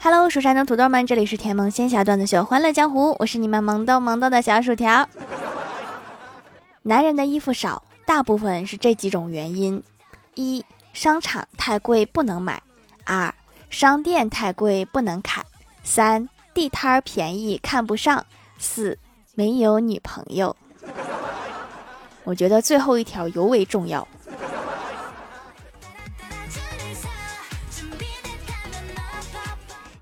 Hello，蜀山的土豆们，这里是甜萌仙侠段子秀《欢乐江湖》，我是你们萌豆萌豆的小薯条。男人的衣服少，大部分是这几种原因：一、商场太贵不能买；二、商店太贵不能砍；三、地摊便宜看不上；四、没有女朋友。我觉得最后一条尤为重要。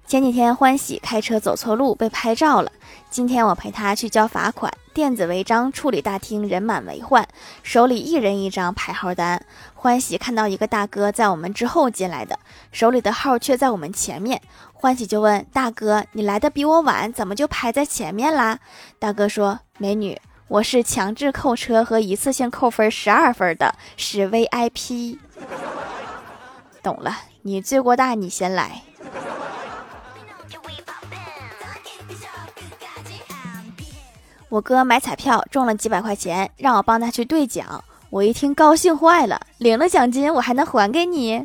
前几天欢喜开车走错路被拍照了，今天我陪他去交罚款。电子违章处理大厅人满为患，手里一人一张排号单。欢喜看到一个大哥在我们之后进来的，手里的号却在我们前面。欢喜就问大哥：“你来的比我晚，怎么就排在前面啦？”大哥说：“美女，我是强制扣车和一次性扣分十二分的，是 VIP。”懂了，你罪过大，你先来。我哥买彩票中了几百块钱，让我帮他去兑奖。我一听高兴坏了，领了奖金我还能还给你。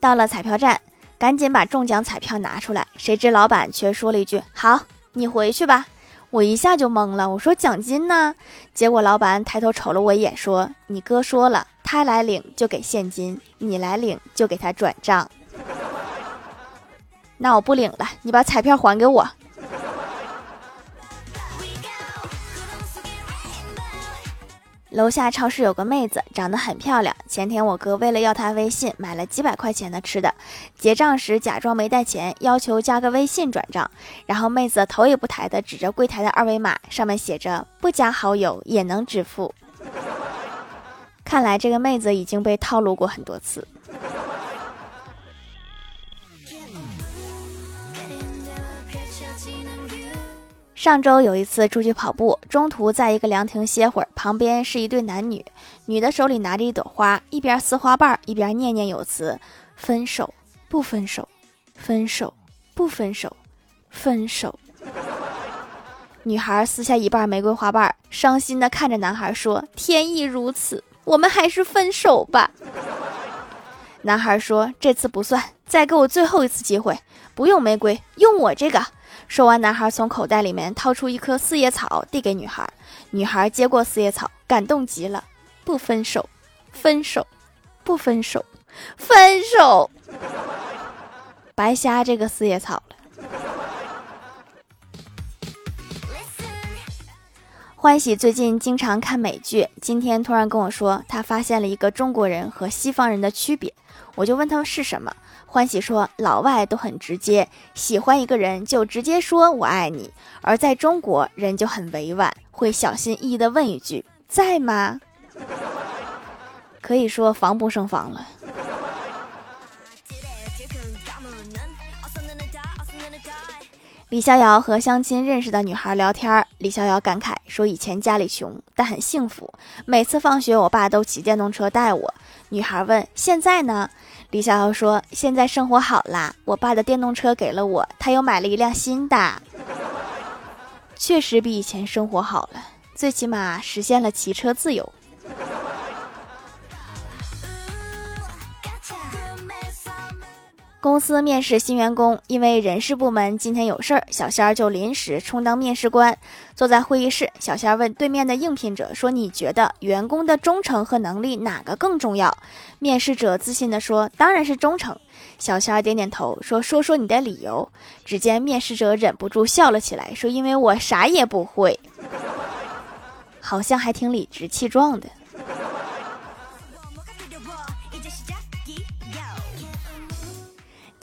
到了彩票站，赶紧把中奖彩票拿出来，谁知老板却说了一句：“好，你回去吧。”我一下就懵了，我说：“奖金呢？”结果老板抬头瞅了我一眼，说：“你哥说了，他来领就给现金，你来领就给他转账。”那我不领了，你把彩票还给我。楼下超市有个妹子，长得很漂亮。前天我哥为了要她微信，买了几百块钱的吃的。结账时假装没带钱，要求加个微信转账。然后妹子头也不抬的指着柜台的二维码，上面写着“不加好友也能支付”。看来这个妹子已经被套路过很多次。上周有一次出去跑步，中途在一个凉亭歇会儿，旁边是一对男女，女的手里拿着一朵花，一边撕花瓣一边念念有词：“分手不分手，分手不分手，分手。”女孩撕下一半玫瑰花瓣，伤心的看着男孩说：“天意如此，我们还是分手吧。”男孩说：“这次不算，再给我最后一次机会，不用玫瑰，用我这个。”说完，男孩从口袋里面掏出一颗四叶草，递给女孩。女孩接过四叶草，感动极了。不分手，分手，不分手，分手。白瞎这个四叶草了。欢喜最近经常看美剧，今天突然跟我说，他发现了一个中国人和西方人的区别。我就问他们是什么。欢喜说：“老外都很直接，喜欢一个人就直接说我爱你；而在中国，人就很委婉，会小心翼翼的问一句在吗？可以说防不胜防了。”李逍遥和相亲认识的女孩聊天，李逍遥感慨说：“以前家里穷，但很幸福，每次放学我爸都骑电动车带我。”女孩问：“现在呢？”李逍遥说：“现在生活好啦，我爸的电动车给了我，他又买了一辆新的，确实比以前生活好了，最起码实现了骑车自由。”公司面试新员工，因为人事部门今天有事儿，小仙儿就临时充当面试官。坐在会议室，小仙儿问对面的应聘者说：“你觉得员工的忠诚和能力哪个更重要？”面试者自信地说：“当然是忠诚。”小仙儿点点头说：“说说你的理由。”只见面试者忍不住笑了起来，说：“因为我啥也不会。” 好像还挺理直气壮的。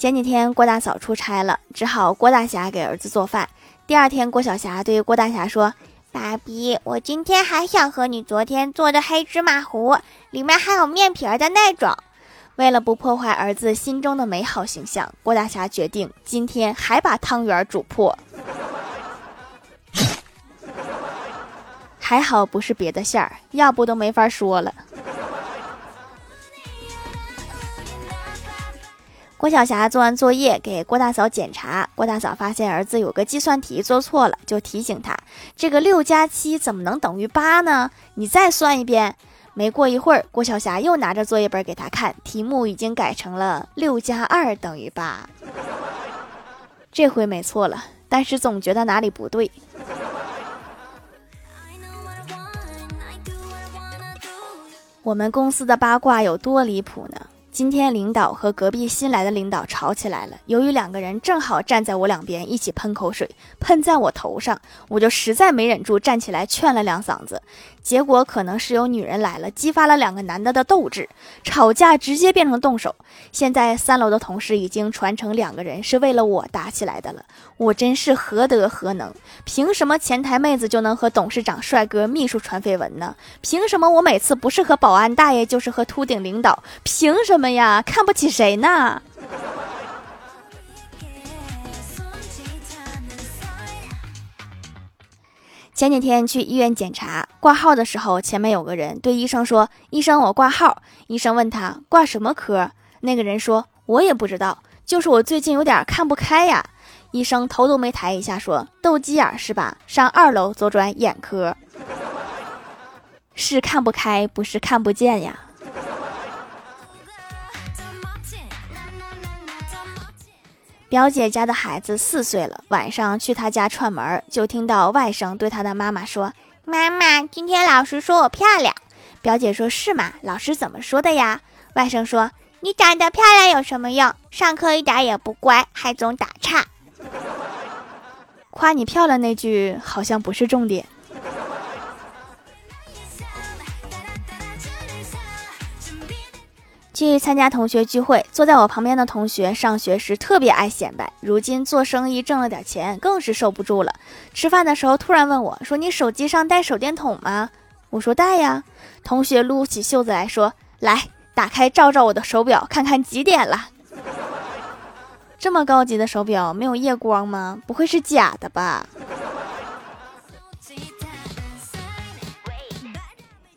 前几天郭大嫂出差了，只好郭大侠给儿子做饭。第二天，郭晓霞对郭大侠说：“爸比，我今天还想喝你昨天做的黑芝麻糊，里面还有面皮儿的那种。”为了不破坏儿子心中的美好形象，郭大侠决定今天还把汤圆煮破。还好不是别的馅儿，要不都没法说了。郭晓霞做完作业给郭大嫂检查，郭大嫂发现儿子有个计算题做错了，就提醒他：“这个六加七怎么能等于八呢？你再算一遍。”没过一会儿，郭晓霞又拿着作业本给他看，题目已经改成了六加二等于八。这回没错了，但是总觉得哪里不对。我们公司的八卦有多离谱呢？今天领导和隔壁新来的领导吵起来了。由于两个人正好站在我两边，一起喷口水，喷在我头上，我就实在没忍住，站起来劝了两嗓子。结果可能是有女人来了，激发了两个男的的斗志，吵架直接变成动手。现在三楼的同事已经传成两个人是为了我打起来的了。我真是何德何能？凭什么前台妹子就能和董事长帅哥秘书传绯闻呢？凭什么我每次不是和保安大爷就是和秃顶领导？凭什么么呀？看不起谁呢？前几天去医院检查挂号的时候，前面有个人对医生说：“医生，我挂号。”医生问他挂什么科，那个人说：“我也不知道，就是我最近有点看不开呀。”医生头都没抬一下说：“斗鸡眼是吧？上二楼左转眼科。”是看不开，不是看不见呀。表姐家的孩子四岁了，晚上去她家串门，就听到外甥对他的妈妈说：“妈妈，今天老师说我漂亮。”表姐说：“是吗？老师怎么说的呀？”外甥说：“你长得漂亮有什么用？上课一点也不乖，还总打岔。”夸你漂亮那句好像不是重点。去参加同学聚会，坐在我旁边的同学上学时特别爱显摆，如今做生意挣了点钱，更是受不住了。吃饭的时候突然问我说：“你手机上带手电筒吗？”我说：“带呀。”同学撸起袖子来说：“来，打开照照我的手表，看看几点了。”这么高级的手表没有夜光吗？不会是假的吧？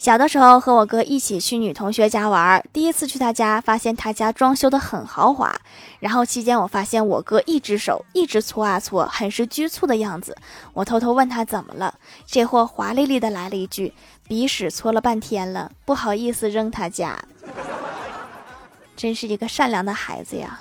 小的时候和我哥一起去女同学家玩，第一次去她家，发现她家装修的很豪华。然后期间我发现我哥一只手一直搓啊搓，很是局促的样子。我偷偷问他怎么了，这货华丽丽的来了一句：“鼻屎搓了半天了，不好意思扔他家。”真是一个善良的孩子呀。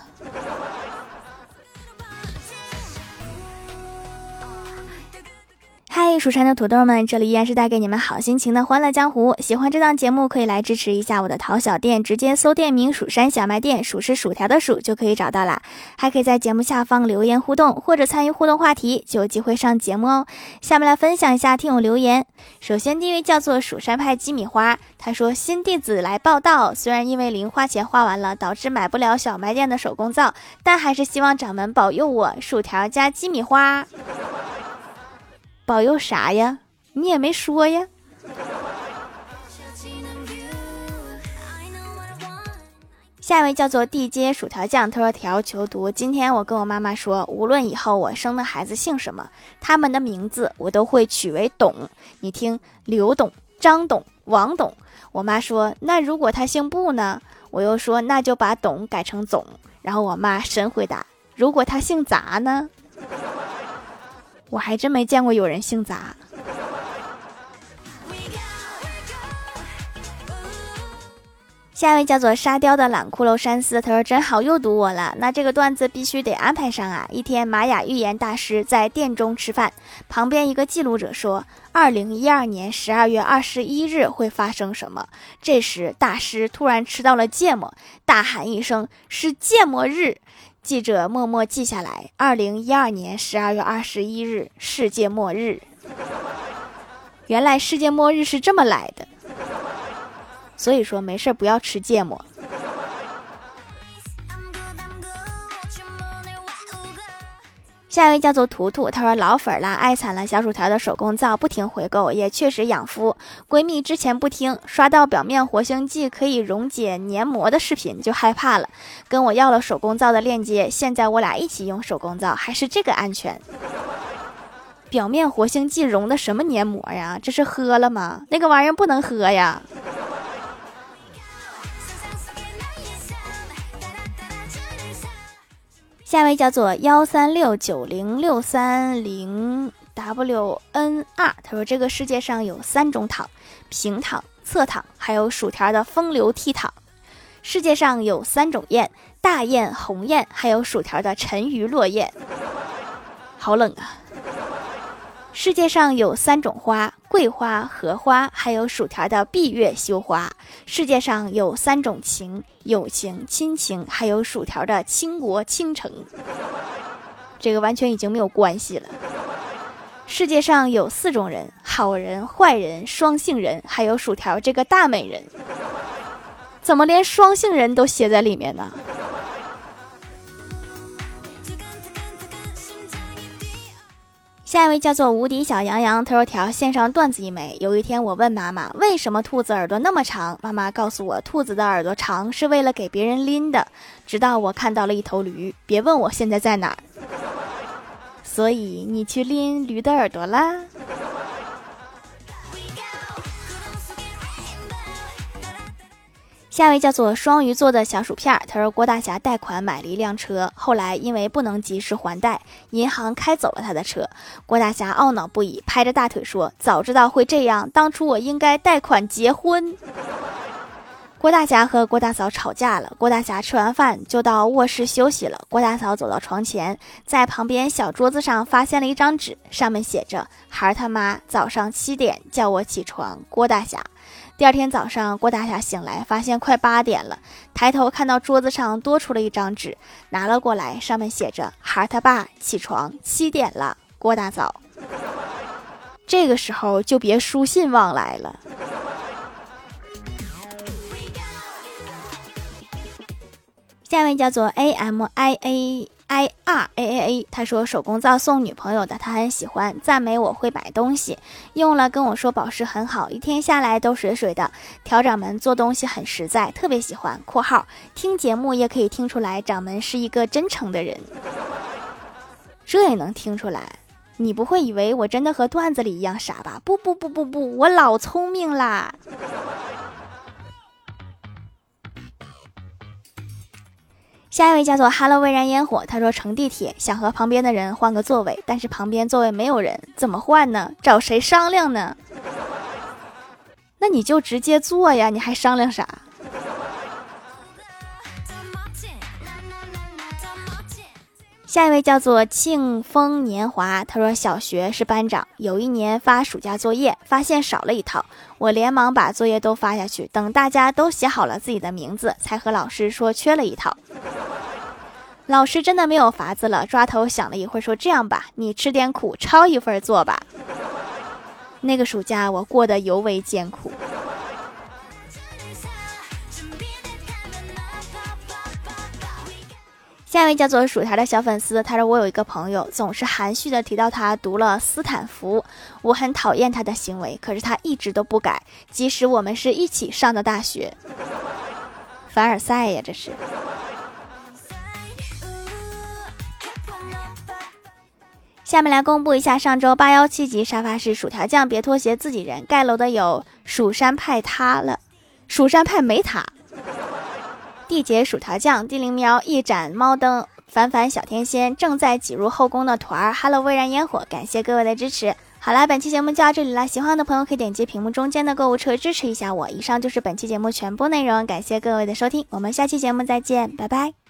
嗨，蜀山的土豆们，这里依然是带给你们好心情的欢乐江湖。喜欢这档节目，可以来支持一下我的淘小店，直接搜店名“蜀山小卖店”，数是薯条的数就可以找到啦。还可以在节目下方留言互动，或者参与互动话题，就有机会上节目哦。下面来分享一下听友留言。首先第一位叫做蜀山派鸡米花，他说新弟子来报道，虽然因为零花钱花完了，导致买不了小卖店的手工皂，但还是希望掌门保佑我薯条加鸡米花。保佑啥呀？你也没说呀。下一位叫做地接薯条酱，他说：“条求读。今天我跟我妈妈说，无论以后我生的孩子姓什么，他们的名字我都会取为董。你听，刘董、张董、王董。我妈说，那如果他姓布呢？我又说，那就把董改成总。然后我妈神回答：如果他姓杂呢？”我还真没见过有人姓杂。下一位叫做沙雕的懒骷髅山寺，他说：“真好，又堵我了。那这个段子必须得安排上啊！一天，玛雅预言大师在殿中吃饭，旁边一个记录者说：二零一二年十二月二十一日会发生什么？这时，大师突然吃到了芥末，大喊一声：是芥末日！记者默默记下来：二零一二年十二月二十一日，世界末日。原来世界末日是这么来的，所以说没事不要吃芥末。下一位叫做图图，他说老粉啦，爱惨了小薯条的手工皂不停回购，也确实养肤。闺蜜之前不听，刷到表面活性剂可以溶解黏膜的视频就害怕了，跟我要了手工皂的链接。现在我俩一起用手工皂，还是这个安全。表面活性剂溶的什么黏膜呀？这是喝了吗？那个玩意儿不能喝呀。下一位叫做幺三六九零六三零 W N R，他说这个世界上有三种躺：平躺、侧躺，还有薯条的风流倜傥。世界上有三种雁：大雁、鸿雁，还有薯条的沉鱼落雁。好冷啊！世界上有三种花：桂花、荷花，还有薯条的闭月羞花。世界上有三种情：友情、亲情，还有薯条的倾国倾城。这个完全已经没有关系了。世界上有四种人：好人、坏人、双性人，还有薯条这个大美人。怎么连双性人都写在里面呢？下一位叫做无敌小羊羊，他说：“条线上段子一枚。有一天，我问妈妈为什么兔子耳朵那么长，妈妈告诉我，兔子的耳朵长是为了给别人拎的。直到我看到了一头驴，别问我现在在哪儿。所以你去拎驴的耳朵啦。”下一位叫做双鱼座的小薯片，他说郭大侠贷款买了一辆车，后来因为不能及时还贷，银行开走了他的车。郭大侠懊恼不已，拍着大腿说：“早知道会这样，当初我应该贷款结婚。”郭大侠和郭大嫂吵架了，郭大侠吃完饭就到卧室休息了。郭大嫂走到床前，在旁边小桌子上发现了一张纸，上面写着：“孩儿他妈早上七点叫我起床。”郭大侠。第二天早上，郭大侠醒来，发现快八点了，抬头看到桌子上多出了一张纸，拿了过来，上面写着：“孩他爸起床，七点了。”郭大嫂，这个时候就别书信往来了。下一位叫做 A M I A。I r a a a，他说手工皂送女朋友的，他很喜欢，赞美我会买东西，用了跟我说保湿很好，一天下来都水水的。调掌门做东西很实在，特别喜欢。括号听节目也可以听出来，掌门是一个真诚的人，这也能听出来。你不会以为我真的和段子里一样傻吧？不不不不不，我老聪明啦。下一位叫做 “Hello 微燃烟火”，他说乘地铁想和旁边的人换个座位，但是旁边座位没有人，怎么换呢？找谁商量呢？那你就直接坐呀，你还商量啥？下一位叫做庆丰年华，他说小学是班长，有一年发暑假作业，发现少了一套，我连忙把作业都发下去，等大家都写好了自己的名字，才和老师说缺了一套。老师真的没有法子了，抓头想了一会儿，说这样吧，你吃点苦，抄一份做吧。那个暑假我过得尤为艰苦。下一位叫做薯条的小粉丝，他说我有一个朋友，总是含蓄的提到他读了斯坦福，我很讨厌他的行为，可是他一直都不改，即使我们是一起上的大学。凡尔赛呀，这是。下面来公布一下上周八幺七级沙发是薯条酱，别拖鞋，自己人盖楼的有蜀山派塌了，蜀山派没塌。地姐薯条酱，地灵喵，一盏猫灯，凡凡小天仙，正在挤入后宫的团儿，Hello 微燃烟火，感谢各位的支持。好啦，本期节目就到这里啦，喜欢的朋友可以点击屏幕中间的购物车支持一下我。以上就是本期节目全部内容，感谢各位的收听，我们下期节目再见，拜拜。